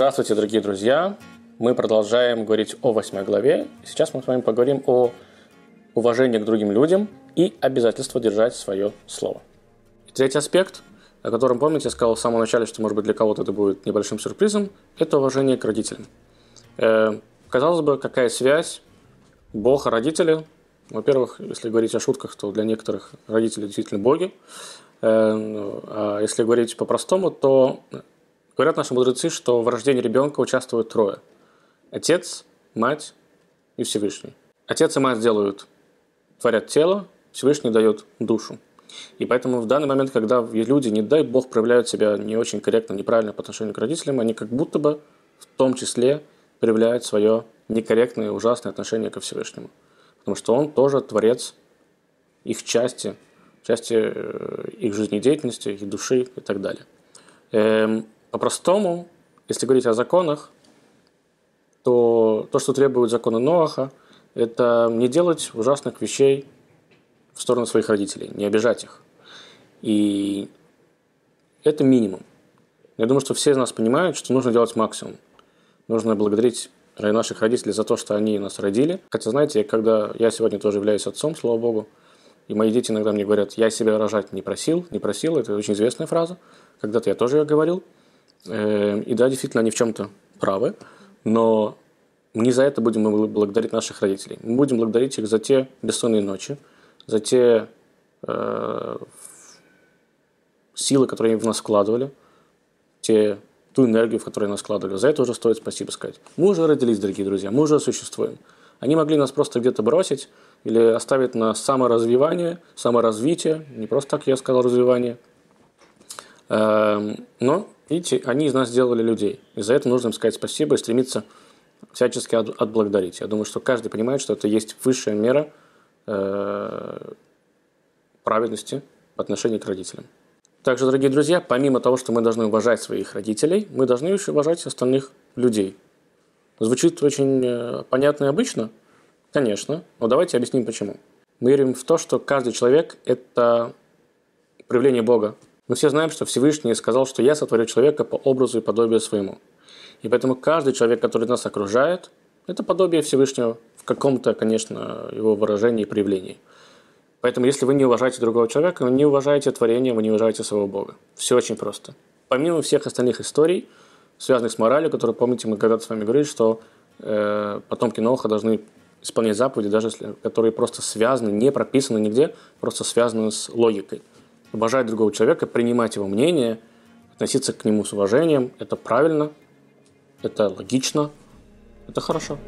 Здравствуйте, дорогие друзья! Мы продолжаем говорить о восьмой главе. Сейчас мы с вами поговорим о уважении к другим людям и обязательство держать свое слово. И третий аспект, о котором, помните, я сказал в самом начале, что, может быть, для кого-то это будет небольшим сюрпризом, это уважение к родителям. Э, казалось бы, какая связь Бог и родители? Во-первых, если говорить о шутках, то для некоторых родители действительно боги. Э, ну, а если говорить по-простому, то говорят наши мудрецы, что в рождении ребенка участвуют трое. Отец, мать и Всевышний. Отец и мать делают, творят тело, Всевышний дает душу. И поэтому в данный момент, когда люди, не дай бог, проявляют себя не очень корректно, неправильно по отношению к родителям, они как будто бы в том числе проявляют свое некорректное, ужасное отношение ко Всевышнему. Потому что он тоже творец их части, части э, их жизнедеятельности, их души и так далее. По-простому, если говорить о законах, то то, что требуют законы Ноаха, это не делать ужасных вещей в сторону своих родителей, не обижать их. И это минимум. Я думаю, что все из нас понимают, что нужно делать максимум. Нужно благодарить наших родителей за то, что они нас родили. Хотя, знаете, когда я сегодня тоже являюсь отцом, слава богу, и мои дети иногда мне говорят, я себя рожать не просил, не просил, это очень известная фраза. Когда-то я тоже ее говорил. Эм, и да, действительно, они в чем-то правы. Но не за это будем мы благодарить наших родителей. Мы будем благодарить их за те бессонные ночи, за те э, силы, которые они в нас вкладывали, те, ту энергию, в которую нас вкладывали. За это уже стоит спасибо сказать. Мы уже родились, дорогие друзья, мы уже существуем. Они могли нас просто где-то бросить или оставить на саморазвивание, саморазвитие, не просто так я сказал развивание. Эм, но, видите, они из нас сделали людей. И за это нужно им сказать спасибо и стремиться всячески отблагодарить. Я думаю, что каждый понимает, что это есть высшая мера э, праведности по отношению к родителям. Также, дорогие друзья, помимо того, что мы должны уважать своих родителей, мы должны еще уважать остальных людей. Звучит очень э, понятно и обычно? Конечно, но давайте объясним почему. Мы верим в то, что каждый человек – это проявление Бога. Мы все знаем, что Всевышний сказал, что «я сотворю человека по образу и подобию своему». И поэтому каждый человек, который нас окружает, это подобие Всевышнего в каком-то, конечно, его выражении и проявлении. Поэтому, если вы не уважаете другого человека, вы не уважаете творение, вы не уважаете своего Бога. Все очень просто. Помимо всех остальных историй, связанных с моралью, которые, помните, мы когда-то с вами говорили, что э, потомки Ноха должны исполнять заповеди, даже если, которые просто связаны, не прописаны нигде, просто связаны с логикой. Уважать другого человека, принимать его мнение, относиться к нему с уважением – это правильно, это логично, это хорошо.